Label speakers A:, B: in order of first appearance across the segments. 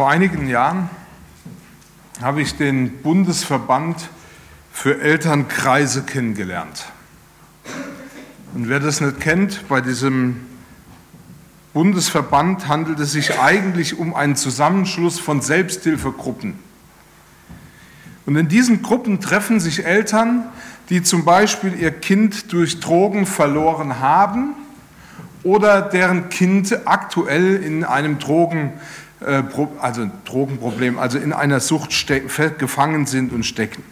A: Vor einigen Jahren habe ich den Bundesverband für Elternkreise kennengelernt. Und wer das nicht kennt, bei diesem Bundesverband handelt es sich eigentlich um einen Zusammenschluss von Selbsthilfegruppen. Und in diesen Gruppen treffen sich Eltern, die zum Beispiel ihr Kind durch Drogen verloren haben oder deren Kind aktuell in einem Drogen, also Drogenproblem, also in einer Sucht gefangen sind und stecken.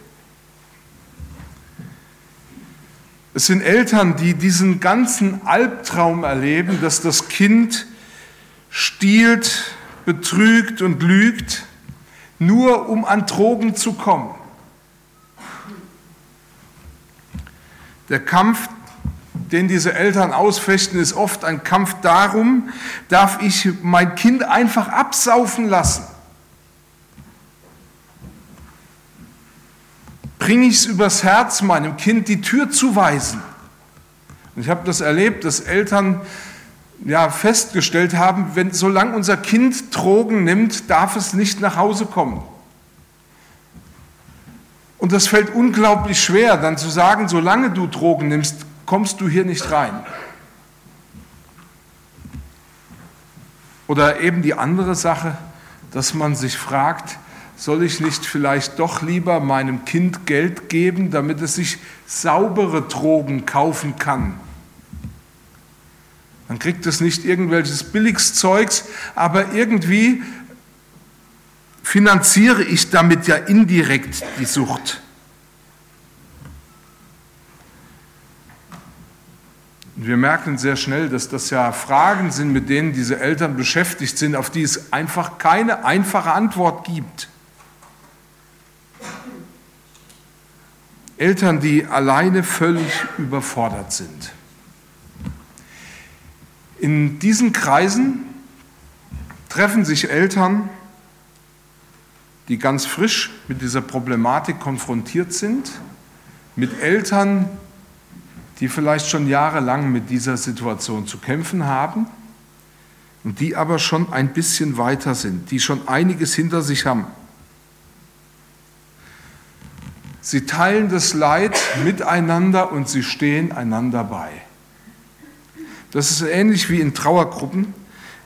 A: Es sind Eltern, die diesen ganzen Albtraum erleben, dass das Kind stiehlt, betrügt und lügt, nur um an Drogen zu kommen. Der Kampf, den diese Eltern ausfechten, ist oft ein Kampf darum, darf ich mein Kind einfach absaufen lassen? bringe ich es übers Herz, meinem Kind die Tür zu weisen. Und ich habe das erlebt, dass Eltern ja, festgestellt haben, wenn, solange unser Kind Drogen nimmt, darf es nicht nach Hause kommen. Und das fällt unglaublich schwer, dann zu sagen, solange du Drogen nimmst, kommst du hier nicht rein. Oder eben die andere Sache, dass man sich fragt, soll ich nicht vielleicht doch lieber meinem Kind Geld geben, damit es sich saubere Drogen kaufen kann? Dann kriegt es nicht irgendwelches Billigszeugs, aber irgendwie finanziere ich damit ja indirekt die Sucht. Wir merken sehr schnell, dass das ja Fragen sind, mit denen diese Eltern beschäftigt sind, auf die es einfach keine einfache Antwort gibt. Eltern, die alleine völlig überfordert sind. In diesen Kreisen treffen sich Eltern, die ganz frisch mit dieser Problematik konfrontiert sind, mit Eltern, die vielleicht schon jahrelang mit dieser Situation zu kämpfen haben und die aber schon ein bisschen weiter sind, die schon einiges hinter sich haben. Sie teilen das Leid miteinander und sie stehen einander bei. Das ist ähnlich wie in Trauergruppen.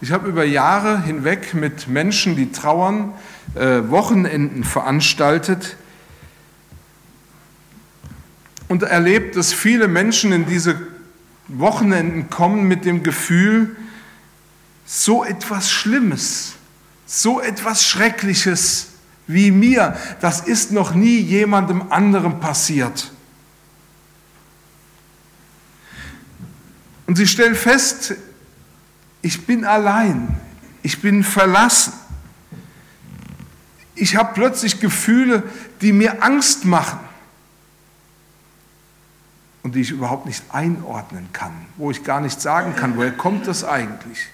A: Ich habe über Jahre hinweg mit Menschen, die trauern, äh, Wochenenden veranstaltet und erlebt, dass viele Menschen in diese Wochenenden kommen mit dem Gefühl, so etwas Schlimmes, so etwas Schreckliches wie mir. Das ist noch nie jemandem anderem passiert. Und sie stellen fest, ich bin allein, ich bin verlassen. Ich habe plötzlich Gefühle, die mir Angst machen und die ich überhaupt nicht einordnen kann, wo ich gar nicht sagen kann, woher kommt das eigentlich?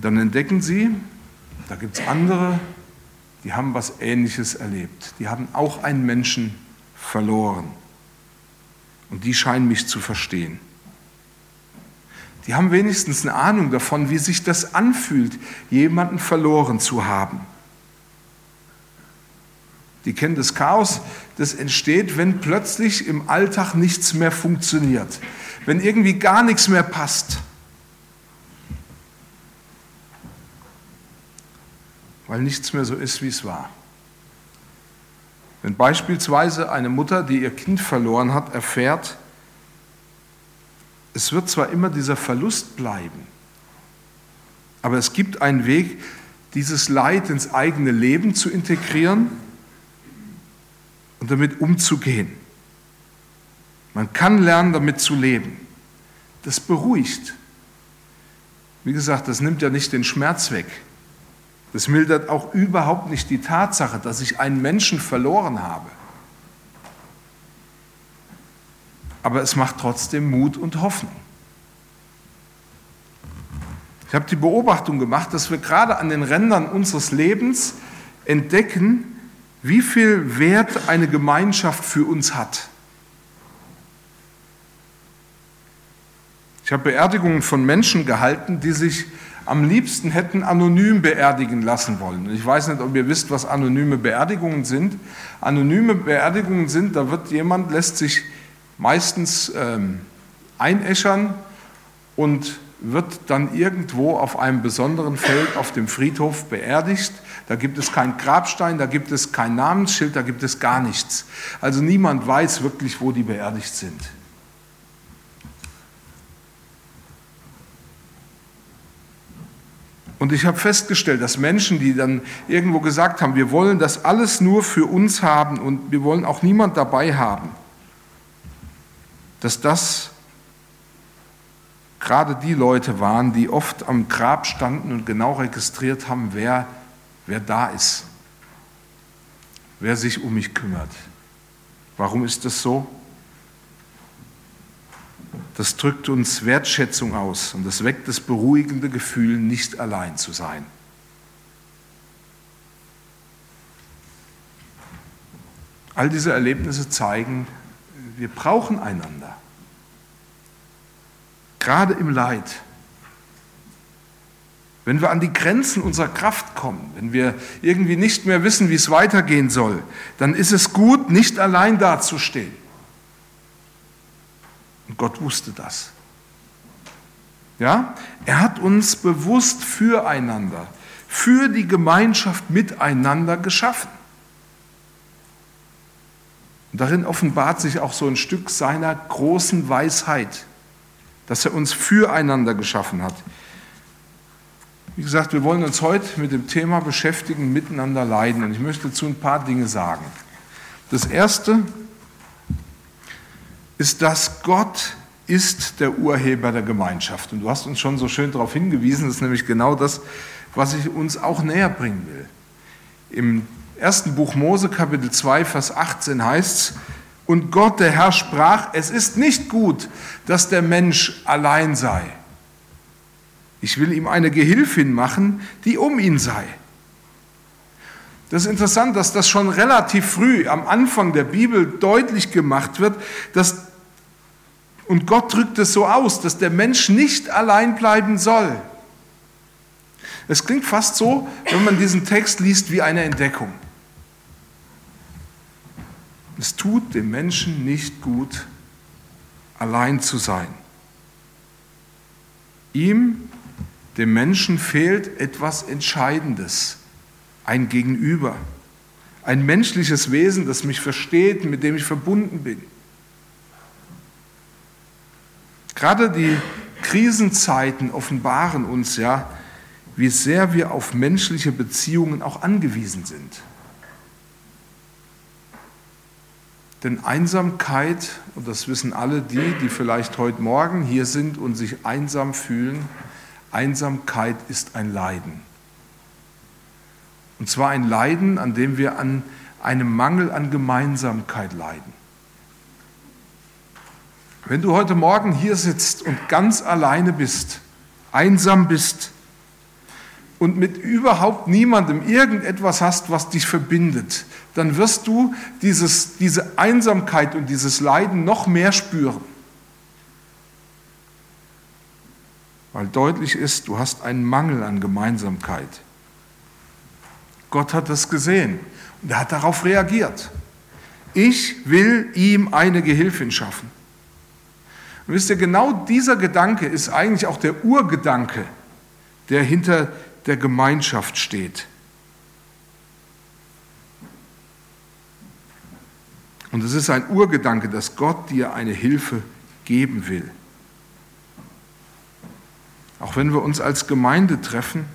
A: dann entdecken sie, da gibt es andere, die haben was Ähnliches erlebt. Die haben auch einen Menschen verloren. Und die scheinen mich zu verstehen. Die haben wenigstens eine Ahnung davon, wie sich das anfühlt, jemanden verloren zu haben. Die kennen das Chaos, das entsteht, wenn plötzlich im Alltag nichts mehr funktioniert, wenn irgendwie gar nichts mehr passt. weil nichts mehr so ist, wie es war. Wenn beispielsweise eine Mutter, die ihr Kind verloren hat, erfährt, es wird zwar immer dieser Verlust bleiben, aber es gibt einen Weg, dieses Leid ins eigene Leben zu integrieren und damit umzugehen. Man kann lernen, damit zu leben. Das beruhigt. Wie gesagt, das nimmt ja nicht den Schmerz weg. Das mildert auch überhaupt nicht die Tatsache, dass ich einen Menschen verloren habe. Aber es macht trotzdem Mut und Hoffnung. Ich habe die Beobachtung gemacht, dass wir gerade an den Rändern unseres Lebens entdecken, wie viel Wert eine Gemeinschaft für uns hat. Ich habe Beerdigungen von Menschen gehalten, die sich am liebsten hätten anonym beerdigen lassen wollen. Ich weiß nicht, ob ihr wisst, was anonyme Beerdigungen sind. Anonyme Beerdigungen sind, da wird jemand, lässt sich meistens ähm, einäschern und wird dann irgendwo auf einem besonderen Feld auf dem Friedhof beerdigt. Da gibt es keinen Grabstein, da gibt es kein Namensschild, da gibt es gar nichts. Also niemand weiß wirklich, wo die beerdigt sind. Und ich habe festgestellt, dass Menschen, die dann irgendwo gesagt haben, wir wollen das alles nur für uns haben und wir wollen auch niemand dabei haben, dass das gerade die Leute waren, die oft am Grab standen und genau registriert haben, wer, wer da ist, wer sich um mich kümmert. Warum ist das so? Das drückt uns Wertschätzung aus und das weckt das beruhigende Gefühl, nicht allein zu sein. All diese Erlebnisse zeigen, wir brauchen einander gerade im Leid. Wenn wir an die Grenzen unserer Kraft kommen, wenn wir irgendwie nicht mehr wissen, wie es weitergehen soll, dann ist es gut, nicht allein dazustehen. Und Gott wusste das. Ja, er hat uns bewusst füreinander, für die Gemeinschaft miteinander geschaffen. Und darin offenbart sich auch so ein Stück seiner großen Weisheit dass er uns füreinander geschaffen hat. Wie gesagt, wir wollen uns heute mit dem Thema beschäftigen, miteinander leiden. Und ich möchte dazu ein paar Dinge sagen. Das Erste ist, dass Gott ist der Urheber der Gemeinschaft. Und du hast uns schon so schön darauf hingewiesen, das ist nämlich genau das, was ich uns auch näher bringen will. Im ersten Buch Mose, Kapitel 2, Vers 18 heißt es, und Gott, der Herr, sprach, es ist nicht gut, dass der Mensch allein sei. Ich will ihm eine Gehilfin machen, die um ihn sei. Das ist interessant, dass das schon relativ früh am Anfang der Bibel deutlich gemacht wird, dass, und Gott drückt es so aus, dass der Mensch nicht allein bleiben soll. Es klingt fast so, wenn man diesen Text liest, wie eine Entdeckung. Es tut dem Menschen nicht gut, allein zu sein. Ihm, dem Menschen, fehlt etwas Entscheidendes, ein Gegenüber, ein menschliches Wesen, das mich versteht, mit dem ich verbunden bin. Gerade die Krisenzeiten offenbaren uns ja, wie sehr wir auf menschliche Beziehungen auch angewiesen sind. Denn Einsamkeit, und das wissen alle die, die vielleicht heute Morgen hier sind und sich einsam fühlen, Einsamkeit ist ein Leiden. Und zwar ein Leiden, an dem wir an einem Mangel an Gemeinsamkeit leiden. Wenn du heute Morgen hier sitzt und ganz alleine bist, einsam bist und mit überhaupt niemandem irgendetwas hast, was dich verbindet, dann wirst du dieses, diese Einsamkeit und dieses Leiden noch mehr spüren. Weil deutlich ist, du hast einen Mangel an Gemeinsamkeit. Gott hat das gesehen und er hat darauf reagiert. Ich will ihm eine Gehilfin schaffen. Und wisst ihr, genau dieser Gedanke ist eigentlich auch der Urgedanke, der hinter der Gemeinschaft steht. Und es ist ein Urgedanke, dass Gott dir eine Hilfe geben will. Auch wenn wir uns als Gemeinde treffen,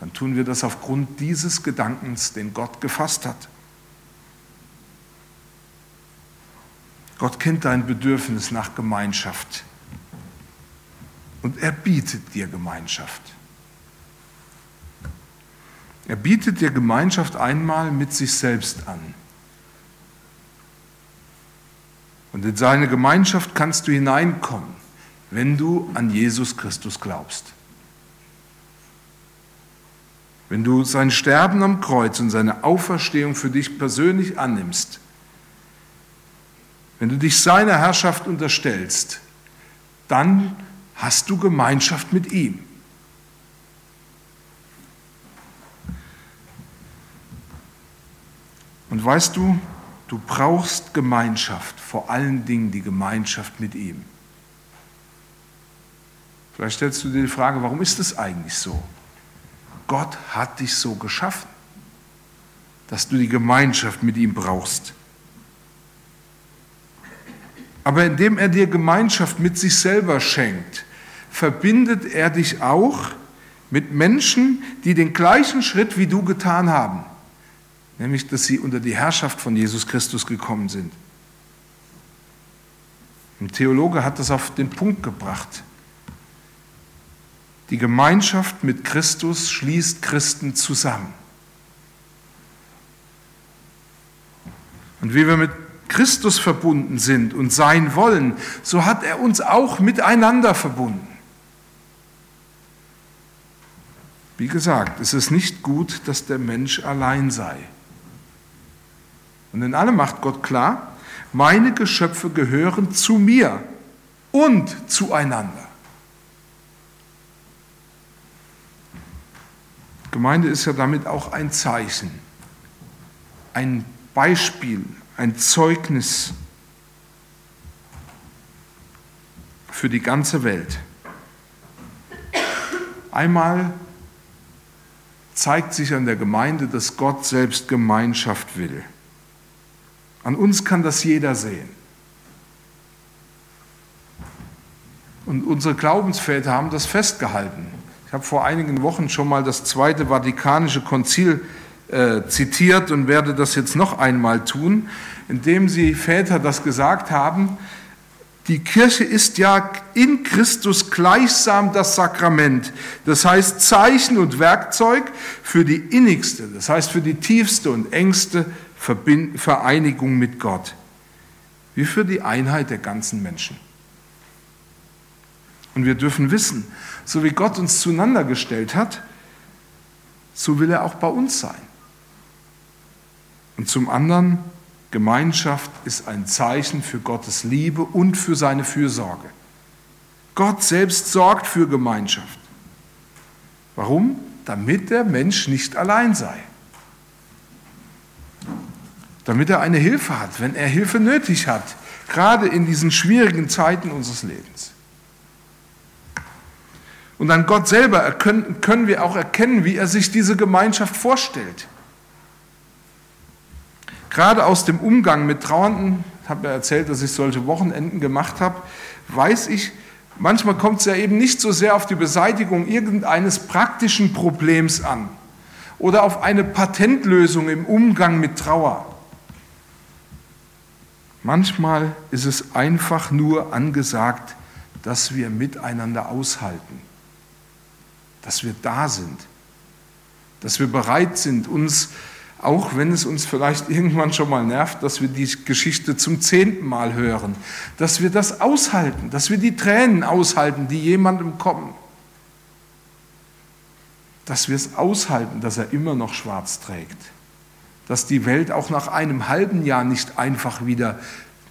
A: dann tun wir das aufgrund dieses Gedankens, den Gott gefasst hat. Gott kennt dein Bedürfnis nach Gemeinschaft und er bietet dir Gemeinschaft. Er bietet dir Gemeinschaft einmal mit sich selbst an. Und in seine Gemeinschaft kannst du hineinkommen, wenn du an Jesus Christus glaubst. Wenn du sein Sterben am Kreuz und seine Auferstehung für dich persönlich annimmst, wenn du dich seiner Herrschaft unterstellst, dann hast du Gemeinschaft mit ihm. Und weißt du, du brauchst Gemeinschaft, vor allen Dingen die Gemeinschaft mit ihm. Vielleicht stellst du dir die Frage, warum ist es eigentlich so? Gott hat dich so geschaffen, dass du die Gemeinschaft mit ihm brauchst. Aber indem er dir Gemeinschaft mit sich selber schenkt, verbindet er dich auch mit Menschen, die den gleichen Schritt wie du getan haben, nämlich dass sie unter die Herrschaft von Jesus Christus gekommen sind. Ein Theologe hat das auf den Punkt gebracht. Die Gemeinschaft mit Christus schließt Christen zusammen. Und wie wir mit Christus verbunden sind und sein wollen, so hat er uns auch miteinander verbunden. Wie gesagt, es ist nicht gut, dass der Mensch allein sei. Und in allem macht Gott klar, meine Geschöpfe gehören zu mir und zueinander. Gemeinde ist ja damit auch ein Zeichen, ein Beispiel, ein Zeugnis für die ganze Welt. Einmal zeigt sich an der Gemeinde, dass Gott selbst Gemeinschaft will. An uns kann das jeder sehen. Und unsere Glaubensväter haben das festgehalten. Ich habe vor einigen Wochen schon mal das Zweite Vatikanische Konzil äh, zitiert und werde das jetzt noch einmal tun, indem sie Väter das gesagt haben. Die Kirche ist ja in Christus gleichsam das Sakrament, das heißt Zeichen und Werkzeug für die innigste, das heißt für die tiefste und engste Vereinigung mit Gott, wie für die Einheit der ganzen Menschen. Und wir dürfen wissen, so wie Gott uns zueinander gestellt hat, so will er auch bei uns sein. Und zum anderen, Gemeinschaft ist ein Zeichen für Gottes Liebe und für seine Fürsorge. Gott selbst sorgt für Gemeinschaft. Warum? Damit der Mensch nicht allein sei. Damit er eine Hilfe hat, wenn er Hilfe nötig hat, gerade in diesen schwierigen Zeiten unseres Lebens. Und an Gott selber können wir auch erkennen, wie er sich diese Gemeinschaft vorstellt. Gerade aus dem Umgang mit Trauernden, ich habe ja erzählt, dass ich solche Wochenenden gemacht habe, weiß ich, manchmal kommt es ja eben nicht so sehr auf die Beseitigung irgendeines praktischen Problems an oder auf eine Patentlösung im Umgang mit Trauer. Manchmal ist es einfach nur angesagt, dass wir miteinander aushalten, dass wir da sind, dass wir bereit sind, uns auch wenn es uns vielleicht irgendwann schon mal nervt, dass wir die Geschichte zum zehnten Mal hören, dass wir das aushalten, dass wir die Tränen aushalten, die jemandem kommen, dass wir es aushalten, dass er immer noch schwarz trägt, dass die Welt auch nach einem halben Jahr nicht einfach wieder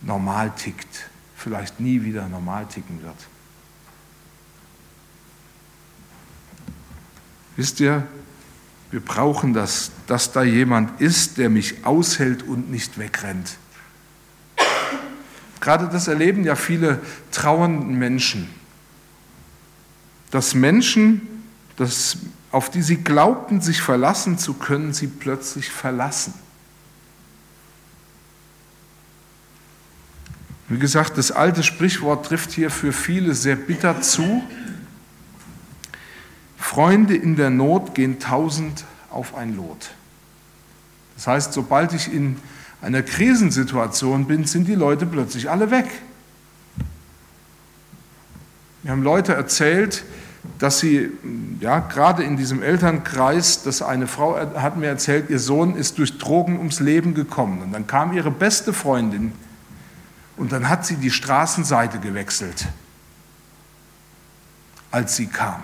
A: normal tickt, vielleicht nie wieder normal ticken wird. Wisst ihr, wir brauchen das, dass da jemand ist, der mich aushält und nicht wegrennt. Gerade das erleben ja viele trauernden Menschen. Dass Menschen, dass, auf die sie glaubten, sich verlassen zu können, sie plötzlich verlassen. Wie gesagt, das alte Sprichwort trifft hier für viele sehr bitter zu. Freunde in der Not gehen tausend auf ein Lot. Das heißt, sobald ich in einer Krisensituation bin, sind die Leute plötzlich alle weg. Wir haben Leute erzählt, dass sie, ja, gerade in diesem Elternkreis, dass eine Frau hat mir erzählt, ihr Sohn ist durch Drogen ums Leben gekommen. Und dann kam ihre beste Freundin und dann hat sie die Straßenseite gewechselt, als sie kam.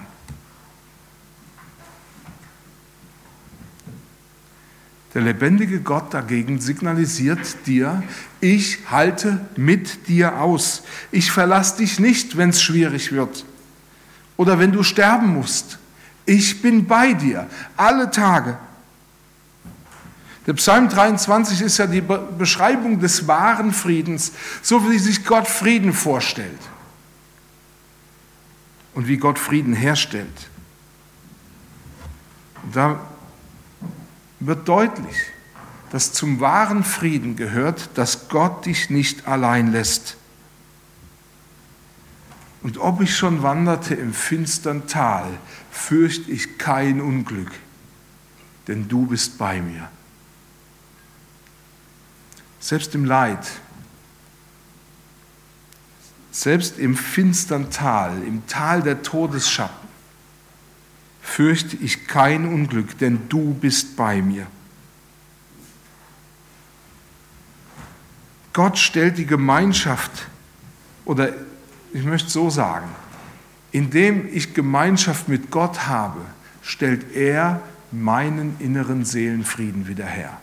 A: Der lebendige Gott dagegen signalisiert dir, ich halte mit dir aus. Ich verlasse dich nicht, wenn es schwierig wird oder wenn du sterben musst. Ich bin bei dir alle Tage. Der Psalm 23 ist ja die Beschreibung des wahren Friedens, so wie sich Gott Frieden vorstellt und wie Gott Frieden herstellt. Und da wird deutlich, dass zum wahren Frieden gehört, dass Gott dich nicht allein lässt. Und ob ich schon wanderte im finstern Tal, fürchte ich kein Unglück, denn du bist bei mir. Selbst im Leid, selbst im finstern Tal, im Tal der Todesschatten, fürchte ich kein Unglück, denn du bist bei mir. Gott stellt die Gemeinschaft, oder ich möchte so sagen, indem ich Gemeinschaft mit Gott habe, stellt er meinen inneren Seelenfrieden wieder her.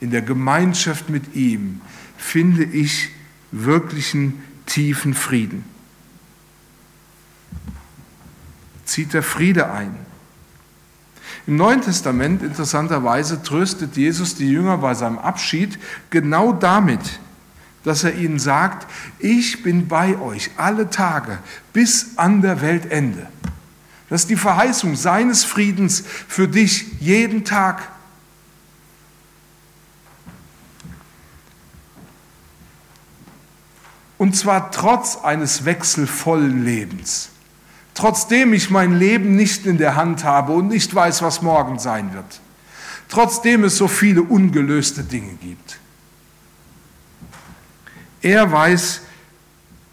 A: In der Gemeinschaft mit ihm finde ich wirklichen tiefen Frieden. Zieht der Friede ein. Im Neuen Testament, interessanterweise, tröstet Jesus die Jünger bei seinem Abschied genau damit, dass er ihnen sagt, ich bin bei euch alle Tage bis an der Weltende. Das ist die Verheißung seines Friedens für dich jeden Tag. Und zwar trotz eines wechselvollen Lebens. Trotzdem ich mein Leben nicht in der Hand habe und nicht weiß, was morgen sein wird. Trotzdem es so viele ungelöste Dinge gibt. Er weiß,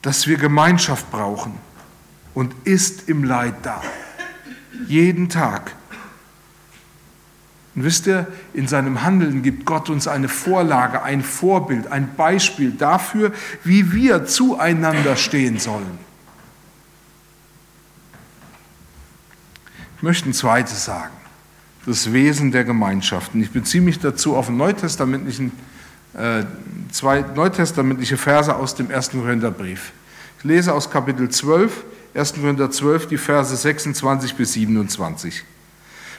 A: dass wir Gemeinschaft brauchen und ist im Leid da. Jeden Tag. Und wisst ihr, in seinem Handeln gibt Gott uns eine Vorlage, ein Vorbild, ein Beispiel dafür, wie wir zueinander stehen sollen. Ich möchte ein zweites sagen. Das Wesen der Gemeinschaften. Ich beziehe mich dazu auf einen neutestamentlichen, zwei neutestamentliche Verse aus dem 1. Korintherbrief. Ich lese aus Kapitel 12, 1. Korinther 12, die Verse 26 bis 27.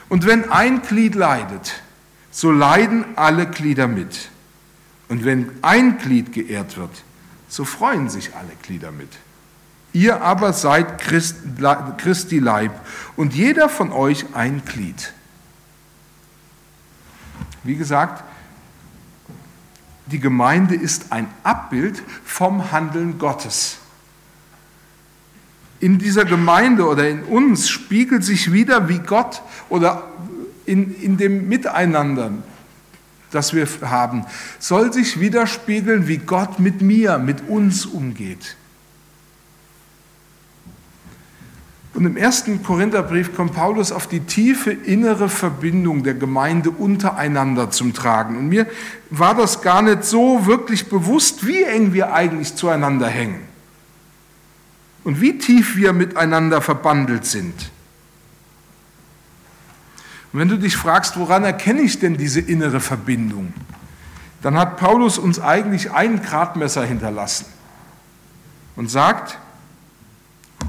A: Und wenn ein Glied leidet, so leiden alle Glieder mit. Und wenn ein Glied geehrt wird, so freuen sich alle Glieder mit. Ihr aber seid Christ, Christi Leib und jeder von euch ein Glied. Wie gesagt, die Gemeinde ist ein Abbild vom Handeln Gottes. In dieser Gemeinde oder in uns spiegelt sich wieder, wie Gott oder in, in dem Miteinander, das wir haben, soll sich widerspiegeln, wie Gott mit mir, mit uns umgeht. Und im ersten Korintherbrief kommt Paulus auf die tiefe innere Verbindung der Gemeinde untereinander zum Tragen. Und mir war das gar nicht so wirklich bewusst, wie eng wir eigentlich zueinander hängen und wie tief wir miteinander verbandelt sind. Und wenn du dich fragst, woran erkenne ich denn diese innere Verbindung, dann hat Paulus uns eigentlich ein Gradmesser hinterlassen und sagt,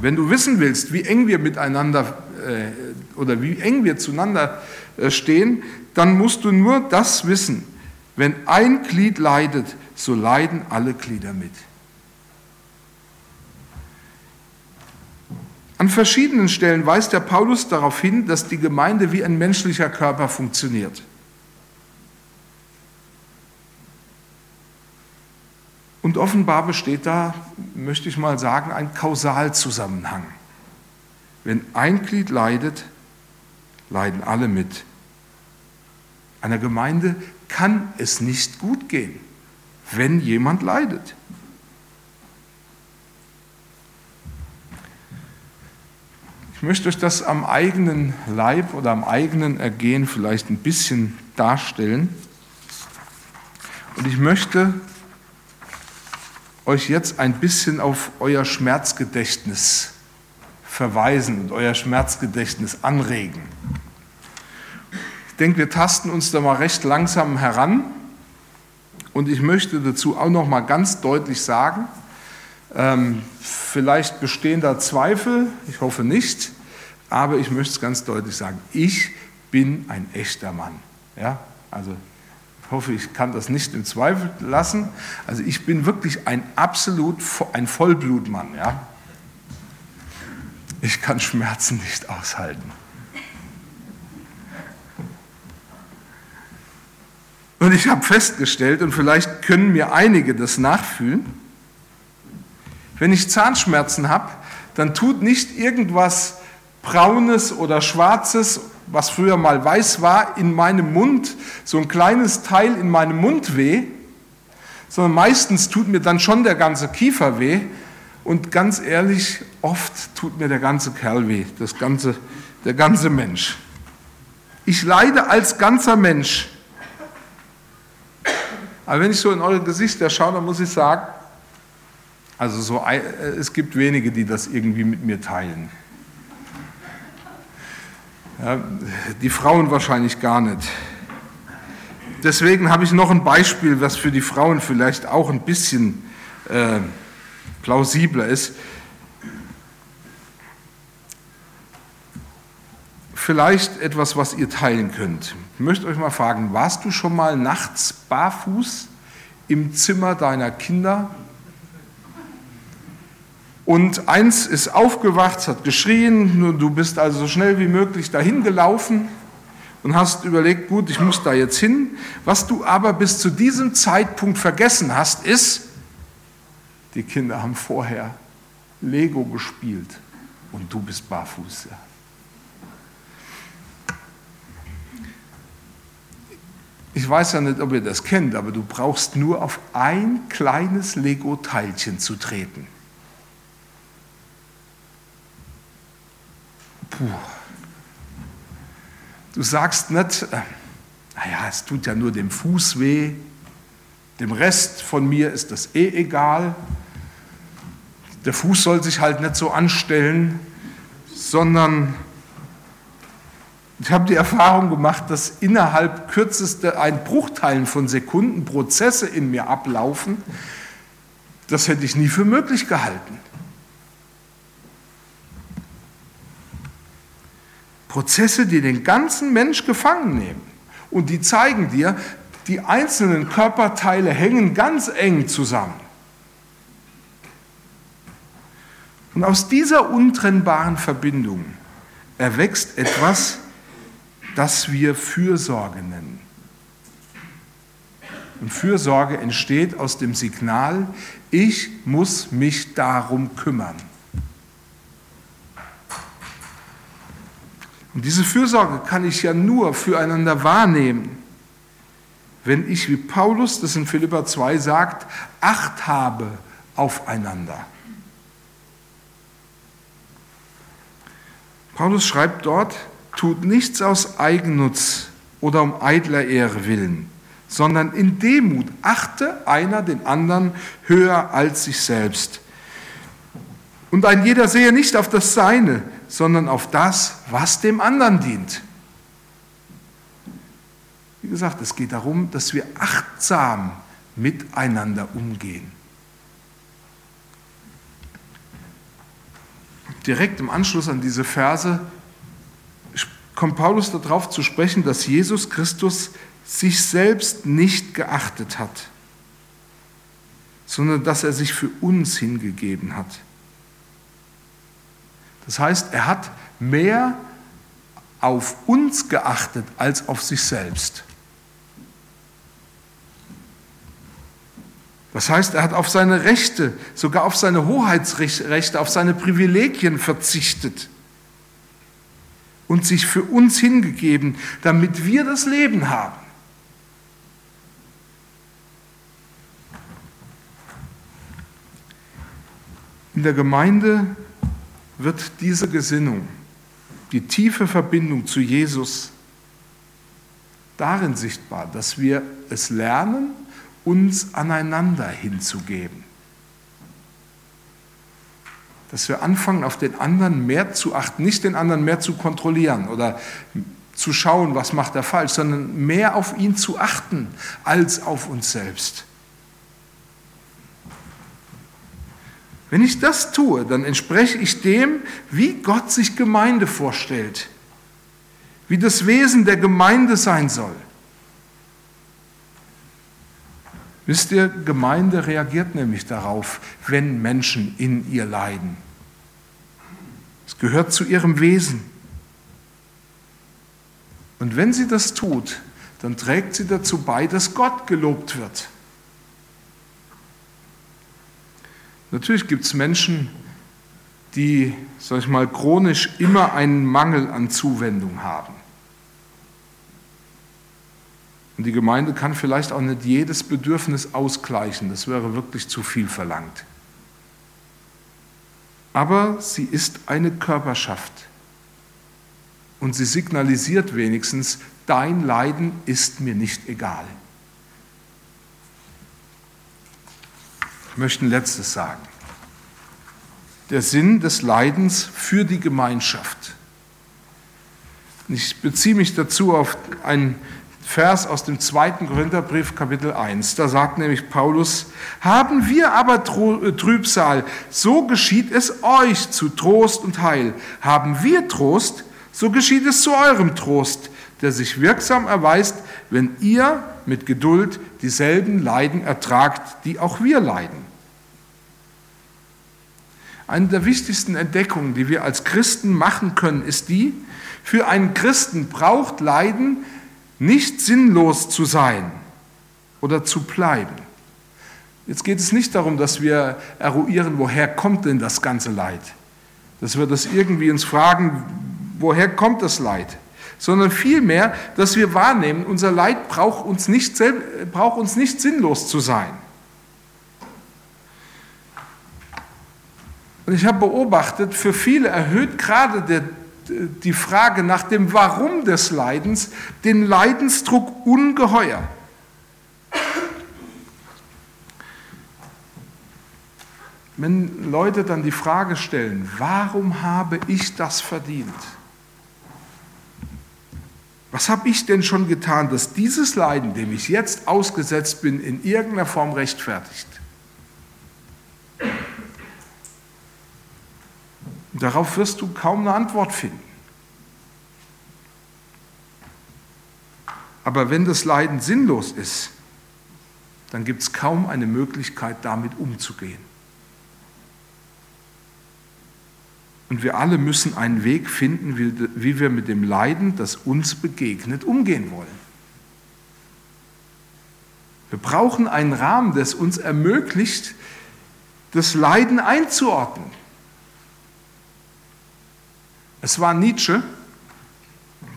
A: wenn du wissen willst, wie eng wir miteinander äh, oder wie eng wir zueinander äh, stehen, dann musst du nur das wissen. Wenn ein Glied leidet, so leiden alle Glieder mit. An verschiedenen Stellen weist der Paulus darauf hin, dass die Gemeinde wie ein menschlicher Körper funktioniert. Und offenbar besteht da, möchte ich mal sagen, ein Kausalzusammenhang. Wenn ein Glied leidet, leiden alle mit. Einer Gemeinde kann es nicht gut gehen, wenn jemand leidet. Ich möchte euch das am eigenen Leib oder am eigenen Ergehen vielleicht ein bisschen darstellen. Und ich möchte euch jetzt ein bisschen auf euer Schmerzgedächtnis verweisen und euer Schmerzgedächtnis anregen. Ich denke, wir tasten uns da mal recht langsam heran und ich möchte dazu auch noch mal ganz deutlich sagen, ähm, vielleicht bestehen da Zweifel, ich hoffe nicht, aber ich möchte es ganz deutlich sagen, ich bin ein echter Mann. Ja? Also Ich hoffe, ich kann das nicht im Zweifel lassen. Also ich bin wirklich ein absolut ein Vollblutmann. Ja? Ich kann Schmerzen nicht aushalten. Und ich habe festgestellt, und vielleicht können mir einige das nachfühlen, wenn ich Zahnschmerzen habe, dann tut nicht irgendwas Braunes oder Schwarzes, was früher mal weiß war, in meinem Mund, so ein kleines Teil in meinem Mund weh, sondern meistens tut mir dann schon der ganze Kiefer weh. Und ganz ehrlich, oft tut mir der ganze Kerl weh, das ganze, der ganze Mensch. Ich leide als ganzer Mensch. Aber wenn ich so in eure Gesichter schaue, dann muss ich sagen, also so, äh, es gibt wenige, die das irgendwie mit mir teilen. Ja, die Frauen wahrscheinlich gar nicht. Deswegen habe ich noch ein Beispiel, was für die Frauen vielleicht auch ein bisschen äh, plausibler ist. Vielleicht etwas, was ihr teilen könnt. Ich möchte euch mal fragen, warst du schon mal nachts barfuß im Zimmer deiner Kinder? Und eins ist aufgewacht, hat geschrien, du bist also so schnell wie möglich dahin gelaufen und hast überlegt, gut, ich muss da jetzt hin. Was du aber bis zu diesem Zeitpunkt vergessen hast, ist, die Kinder haben vorher Lego gespielt und du bist barfuß. Ich weiß ja nicht, ob ihr das kennt, aber du brauchst nur auf ein kleines Lego-Teilchen zu treten. Puh. Du sagst nicht, äh, naja, es tut ja nur dem Fuß weh, dem Rest von mir ist das eh egal. Der Fuß soll sich halt nicht so anstellen, sondern ich habe die Erfahrung gemacht, dass innerhalb kürzester ein Bruchteilen von Sekunden Prozesse in mir ablaufen. Das hätte ich nie für möglich gehalten. Prozesse, die den ganzen Mensch gefangen nehmen. Und die zeigen dir, die einzelnen Körperteile hängen ganz eng zusammen. Und aus dieser untrennbaren Verbindung erwächst etwas, das wir Fürsorge nennen. Und Fürsorge entsteht aus dem Signal, ich muss mich darum kümmern. Und diese Fürsorge kann ich ja nur füreinander wahrnehmen, wenn ich, wie Paulus das in Philippa 2 sagt, Acht habe aufeinander. Paulus schreibt dort, tut nichts aus Eigennutz oder um eitler Ehre willen, sondern in Demut achte einer den anderen höher als sich selbst. Und ein jeder sehe nicht auf das Seine, sondern auf das, was dem anderen dient. Wie gesagt, es geht darum, dass wir achtsam miteinander umgehen. Direkt im Anschluss an diese Verse kommt Paulus darauf zu sprechen, dass Jesus Christus sich selbst nicht geachtet hat, sondern dass er sich für uns hingegeben hat. Das heißt, er hat mehr auf uns geachtet als auf sich selbst. Das heißt, er hat auf seine Rechte, sogar auf seine Hoheitsrechte, auf seine Privilegien verzichtet und sich für uns hingegeben, damit wir das Leben haben. In der Gemeinde wird diese Gesinnung, die tiefe Verbindung zu Jesus, darin sichtbar, dass wir es lernen, uns aneinander hinzugeben dass wir anfangen, auf den anderen mehr zu achten, nicht den anderen mehr zu kontrollieren oder zu schauen, was macht er falsch, sondern mehr auf ihn zu achten als auf uns selbst. Wenn ich das tue, dann entspreche ich dem, wie Gott sich Gemeinde vorstellt, wie das Wesen der Gemeinde sein soll. Wisst ihr, Gemeinde reagiert nämlich darauf, wenn Menschen in ihr leiden. Es gehört zu ihrem Wesen. Und wenn sie das tut, dann trägt sie dazu bei, dass Gott gelobt wird. Natürlich gibt es Menschen, die, sag ich mal, chronisch immer einen Mangel an Zuwendung haben. Und die Gemeinde kann vielleicht auch nicht jedes Bedürfnis ausgleichen, das wäre wirklich zu viel verlangt. Aber sie ist eine Körperschaft und sie signalisiert wenigstens, dein Leiden ist mir nicht egal. Ich möchte ein letztes sagen. Der Sinn des Leidens für die Gemeinschaft. Ich beziehe mich dazu auf einen Vers aus dem zweiten Korintherbrief, Kapitel 1. Da sagt nämlich Paulus, haben wir aber äh, Trübsal, so geschieht es euch zu Trost und Heil. Haben wir Trost, so geschieht es zu eurem Trost, der sich wirksam erweist, wenn ihr mit Geduld dieselben Leiden ertragt, die auch wir leiden. Eine der wichtigsten Entdeckungen, die wir als Christen machen können, ist die, für einen Christen braucht Leiden nicht sinnlos zu sein oder zu bleiben. Jetzt geht es nicht darum, dass wir eruieren, woher kommt denn das ganze Leid, dass wir das irgendwie uns fragen, woher kommt das Leid, sondern vielmehr, dass wir wahrnehmen, unser Leid braucht uns nicht, braucht uns nicht sinnlos zu sein. Und ich habe beobachtet, für viele erhöht gerade der die Frage nach dem Warum des Leidens den Leidensdruck ungeheuer. Wenn Leute dann die Frage stellen, warum habe ich das verdient? Was habe ich denn schon getan, dass dieses Leiden, dem ich jetzt ausgesetzt bin, in irgendeiner Form rechtfertigt? Darauf wirst du kaum eine Antwort finden. Aber wenn das Leiden sinnlos ist, dann gibt es kaum eine Möglichkeit, damit umzugehen. Und wir alle müssen einen Weg finden, wie wir mit dem Leiden, das uns begegnet, umgehen wollen. Wir brauchen einen Rahmen, der es uns ermöglicht, das Leiden einzuordnen. Es war Nietzsche,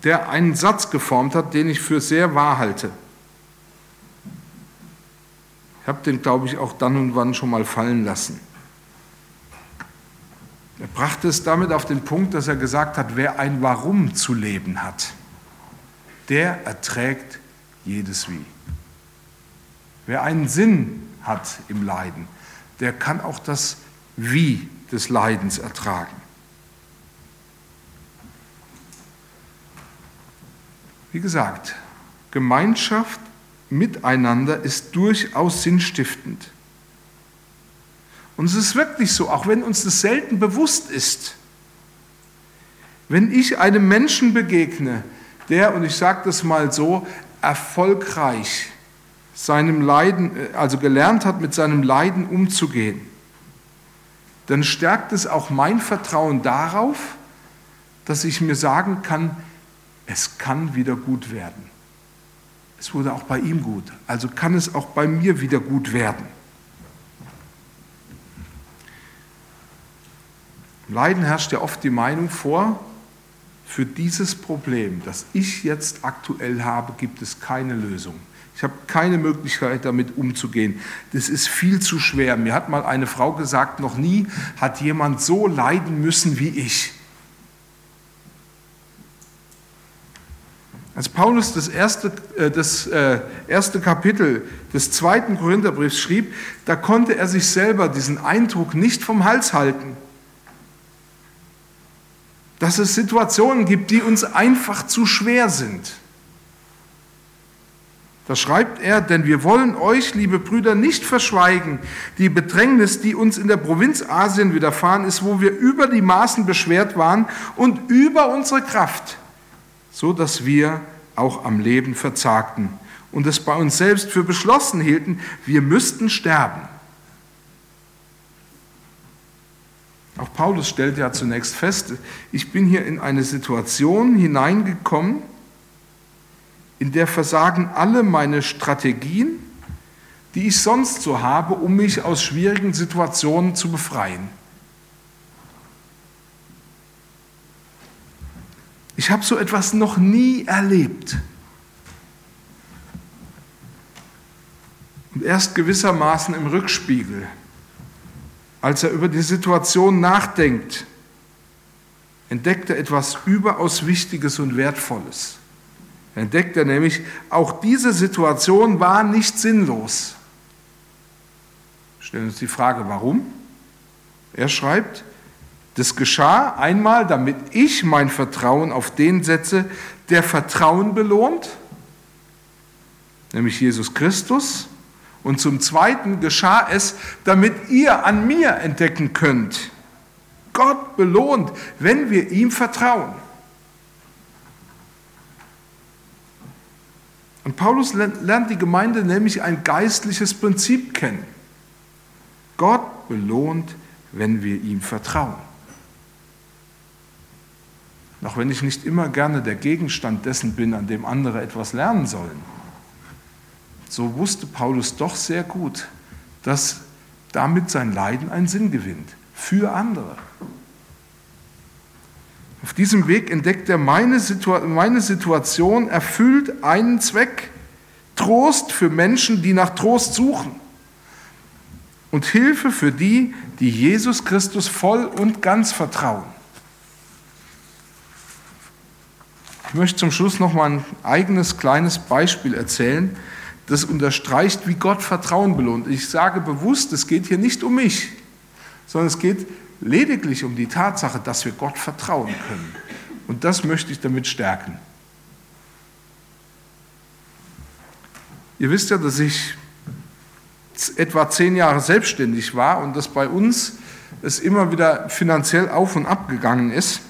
A: der einen Satz geformt hat, den ich für sehr wahr halte. Ich habe den, glaube ich, auch dann und wann schon mal fallen lassen. Er brachte es damit auf den Punkt, dass er gesagt hat, wer ein Warum zu leben hat, der erträgt jedes Wie. Wer einen Sinn hat im Leiden, der kann auch das Wie des Leidens ertragen. Wie gesagt, Gemeinschaft miteinander ist durchaus sinnstiftend. Und es ist wirklich so, auch wenn uns das selten bewusst ist. Wenn ich einem Menschen begegne, der, und ich sage das mal so, erfolgreich seinem Leiden, also gelernt hat, mit seinem Leiden umzugehen, dann stärkt es auch mein Vertrauen darauf, dass ich mir sagen kann, es kann wieder gut werden. Es wurde auch bei ihm gut, also kann es auch bei mir wieder gut werden. Im Leiden herrscht ja oft die Meinung vor, für dieses Problem, das ich jetzt aktuell habe, gibt es keine Lösung. Ich habe keine Möglichkeit, damit umzugehen. Das ist viel zu schwer. Mir hat mal eine Frau gesagt, noch nie hat jemand so leiden müssen wie ich. Als Paulus das erste, äh, das äh, erste Kapitel des zweiten Korintherbriefs schrieb, da konnte er sich selber diesen Eindruck nicht vom Hals halten. Dass es Situationen gibt, die uns einfach zu schwer sind. Da schreibt er, denn wir wollen euch, liebe Brüder, nicht verschweigen, die Bedrängnis, die uns in der Provinz Asien widerfahren ist, wo wir über die Maßen beschwert waren und über unsere Kraft so dass wir auch am Leben verzagten und es bei uns selbst für beschlossen hielten, wir müssten sterben. Auch Paulus stellt ja zunächst fest, ich bin hier in eine Situation hineingekommen, in der versagen alle meine Strategien, die ich sonst so habe, um mich aus schwierigen Situationen zu befreien. Ich habe so etwas noch nie erlebt. Und erst gewissermaßen im Rückspiegel, als er über die Situation nachdenkt, entdeckt er etwas überaus Wichtiges und Wertvolles. Er entdeckt er nämlich, auch diese Situation war nicht sinnlos. Stellen uns die Frage, warum? Er schreibt, das geschah einmal, damit ich mein Vertrauen auf den setze, der Vertrauen belohnt, nämlich Jesus Christus. Und zum Zweiten geschah es, damit ihr an mir entdecken könnt. Gott belohnt, wenn wir ihm vertrauen. Und Paulus lernt die Gemeinde nämlich ein geistliches Prinzip kennen. Gott belohnt, wenn wir ihm vertrauen. Auch wenn ich nicht immer gerne der Gegenstand dessen bin, an dem andere etwas lernen sollen, so wusste Paulus doch sehr gut, dass damit sein Leiden einen Sinn gewinnt, für andere. Auf diesem Weg entdeckt er, meine, Situa meine Situation erfüllt einen Zweck, Trost für Menschen, die nach Trost suchen und Hilfe für die, die Jesus Christus voll und ganz vertrauen. Ich möchte zum Schluss noch mal ein eigenes kleines Beispiel erzählen, das unterstreicht, wie Gott Vertrauen belohnt. Ich sage bewusst, es geht hier nicht um mich, sondern es geht lediglich um die Tatsache, dass wir Gott vertrauen können. Und das möchte ich damit stärken. Ihr wisst ja, dass ich etwa zehn Jahre selbstständig war und dass bei uns es immer wieder finanziell auf und ab gegangen ist.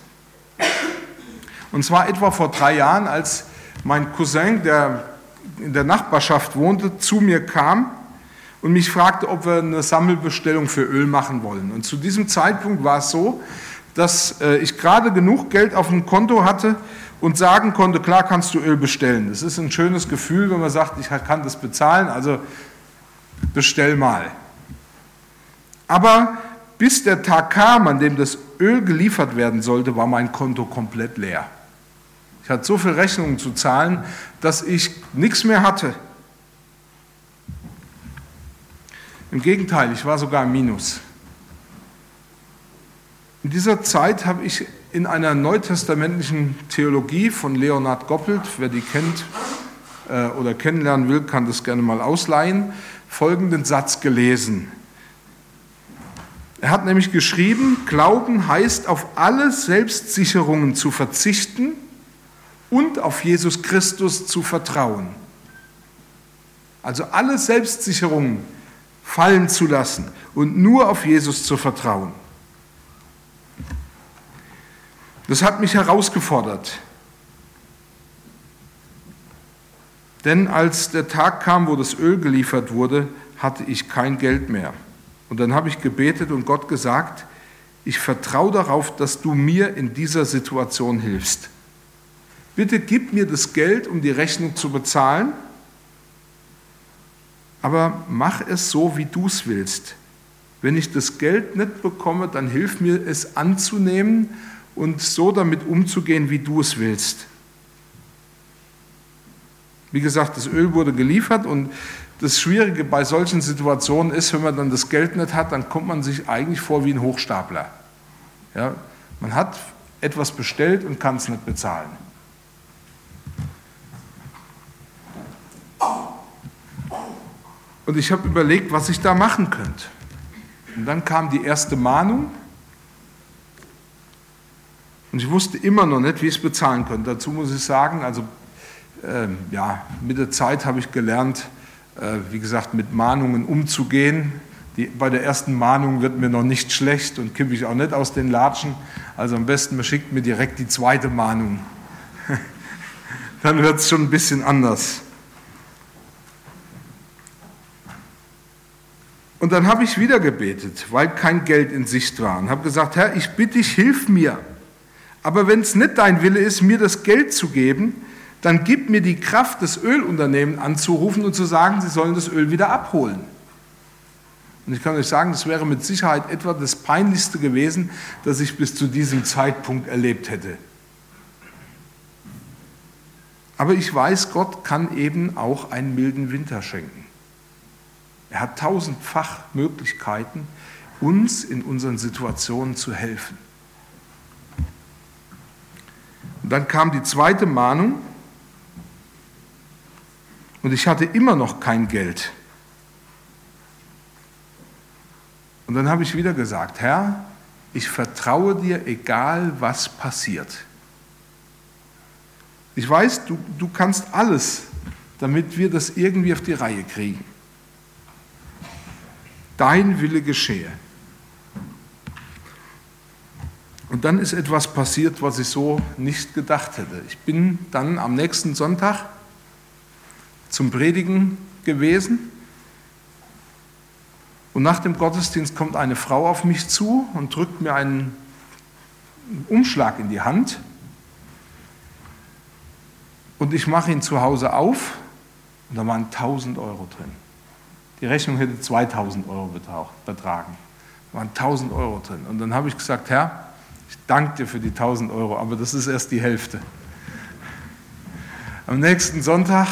A: Und zwar etwa vor drei Jahren, als mein Cousin, der in der Nachbarschaft wohnte, zu mir kam und mich fragte, ob wir eine Sammelbestellung für Öl machen wollen. Und zu diesem Zeitpunkt war es so, dass äh, ich gerade genug Geld auf dem Konto hatte und sagen konnte, klar kannst du Öl bestellen. Das ist ein schönes Gefühl, wenn man sagt, ich kann das bezahlen, also bestell mal. Aber bis der Tag kam, an dem das Öl geliefert werden sollte, war mein Konto komplett leer. Ich hatte so viele Rechnungen zu zahlen, dass ich nichts mehr hatte. Im Gegenteil, ich war sogar im Minus. In dieser Zeit habe ich in einer neutestamentlichen Theologie von Leonhard Goppelt, wer die kennt äh, oder kennenlernen will, kann das gerne mal ausleihen, folgenden Satz gelesen. Er hat nämlich geschrieben, Glauben heißt auf alle Selbstsicherungen zu verzichten und auf Jesus Christus zu vertrauen. Also alle Selbstsicherungen fallen zu lassen und nur auf Jesus zu vertrauen. Das hat mich herausgefordert. Denn als der Tag kam, wo das Öl geliefert wurde, hatte ich kein Geld mehr. Und dann habe ich gebetet und Gott gesagt, ich vertraue darauf, dass du mir in dieser Situation hilfst. Bitte gib mir das Geld, um die Rechnung zu bezahlen, aber mach es so, wie du es willst. Wenn ich das Geld nicht bekomme, dann hilf mir es anzunehmen und so damit umzugehen, wie du es willst. Wie gesagt, das Öl wurde geliefert und das Schwierige bei solchen Situationen ist, wenn man dann das Geld nicht hat, dann kommt man sich eigentlich vor wie ein Hochstapler. Ja, man hat etwas bestellt und kann es nicht bezahlen. Und ich habe überlegt, was ich da machen könnte. Und dann kam die erste Mahnung. Und ich wusste immer noch nicht, wie ich es bezahlen könnte. Dazu muss ich sagen, also äh, ja, mit der Zeit habe ich gelernt, äh, wie gesagt, mit Mahnungen umzugehen. Die, bei der ersten Mahnung wird mir noch nicht schlecht und kippe ich auch nicht aus den Latschen. Also am besten, man schickt mir direkt die zweite Mahnung. Dann wird es schon ein bisschen anders. Und dann habe ich wieder gebetet, weil kein Geld in Sicht war und habe gesagt, Herr, ich bitte dich, hilf mir. Aber wenn es nicht dein Wille ist, mir das Geld zu geben, dann gib mir die Kraft, das Ölunternehmen anzurufen und zu sagen, sie sollen das Öl wieder abholen. Und ich kann euch sagen, das wäre mit Sicherheit etwa das Peinlichste gewesen, das ich bis zu diesem Zeitpunkt erlebt hätte. Aber ich weiß, Gott kann eben auch einen milden Winter schenken. Er hat tausendfach Möglichkeiten, uns in unseren Situationen zu helfen. Und dann kam die zweite Mahnung und ich hatte immer noch kein Geld. Und dann habe ich wieder gesagt, Herr, ich vertraue dir, egal was passiert. Ich weiß, du, du kannst alles, damit wir das irgendwie auf die Reihe kriegen. Dein Wille geschehe. Und dann ist etwas passiert, was ich so nicht gedacht hätte. Ich bin dann am nächsten Sonntag zum Predigen gewesen und nach dem Gottesdienst kommt eine Frau auf mich zu und drückt mir einen Umschlag in die Hand. Und ich mache ihn zu Hause auf und da waren 1000 Euro drin. Die Rechnung hätte 2000 Euro betragen. Da waren 1000 Euro drin. Und dann habe ich gesagt, Herr, ich danke dir für die 1000 Euro, aber das ist erst die Hälfte. Am nächsten Sonntag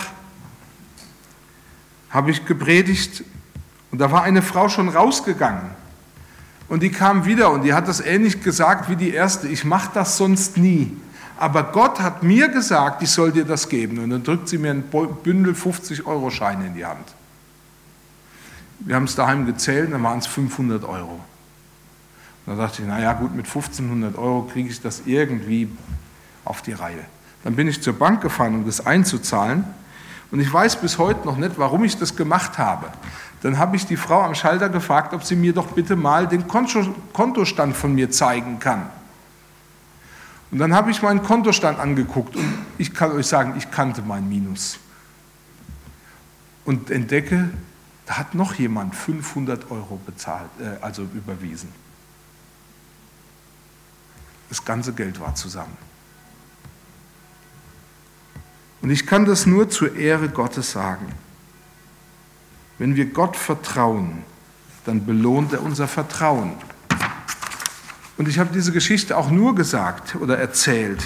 A: habe ich gepredigt und da war eine Frau schon rausgegangen. Und die kam wieder und die hat das ähnlich gesagt wie die erste. Ich mache das sonst nie. Aber Gott hat mir gesagt, ich soll dir das geben. Und dann drückt sie mir ein Bündel 50-Euro-Scheine in die Hand. Wir haben es daheim gezählt, dann waren es 500 Euro. Und da dachte ich, naja gut, mit 1500 Euro kriege ich das irgendwie auf die Reihe. Dann bin ich zur Bank gefahren, um das einzuzahlen. Und ich weiß bis heute noch nicht, warum ich das gemacht habe. Dann habe ich die Frau am Schalter gefragt, ob sie mir doch bitte mal den Kontostand von mir zeigen kann. Und dann habe ich meinen Kontostand angeguckt und ich kann euch sagen, ich kannte mein Minus. Und entdecke, da hat noch jemand 500 Euro bezahlt, äh, also überwiesen. Das ganze Geld war zusammen. Und ich kann das nur zur Ehre Gottes sagen. Wenn wir Gott vertrauen, dann belohnt er unser Vertrauen. Und ich habe diese Geschichte auch nur gesagt oder erzählt,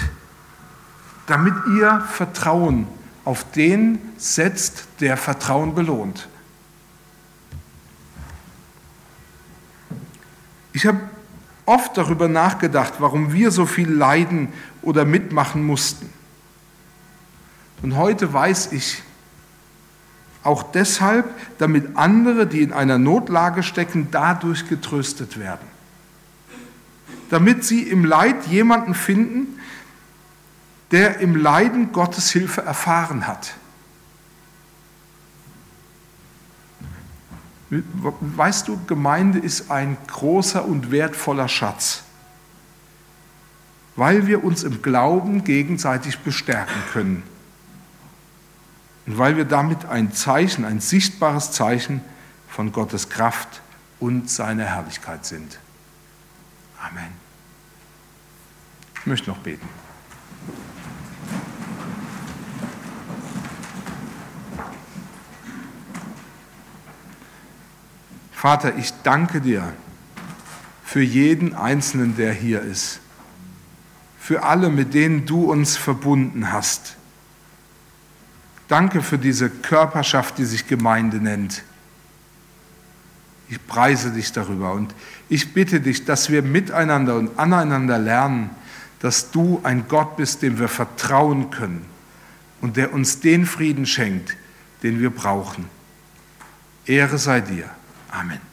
A: damit ihr Vertrauen auf den setzt, der Vertrauen belohnt. Ich habe oft darüber nachgedacht, warum wir so viel leiden oder mitmachen mussten. Und heute weiß ich, auch deshalb, damit andere, die in einer Notlage stecken, dadurch getröstet werden. Damit sie im Leid jemanden finden, der im Leiden Gottes Hilfe erfahren hat. Weißt du, Gemeinde ist ein großer und wertvoller Schatz, weil wir uns im Glauben gegenseitig bestärken können. Und weil wir damit ein Zeichen, ein sichtbares Zeichen von Gottes Kraft und seiner Herrlichkeit sind. Amen. Ich möchte noch beten. Vater, ich danke dir für jeden Einzelnen, der hier ist, für alle, mit denen du uns verbunden hast Danke für diese Körperschaft, die sich Gemeinde nennt. Ich preise dich darüber und ich bitte dich, dass wir miteinander und aneinander lernen, dass du ein Gott bist, dem wir vertrauen können und der uns den Frieden schenkt, den wir brauchen. Ehre sei dir. Amen.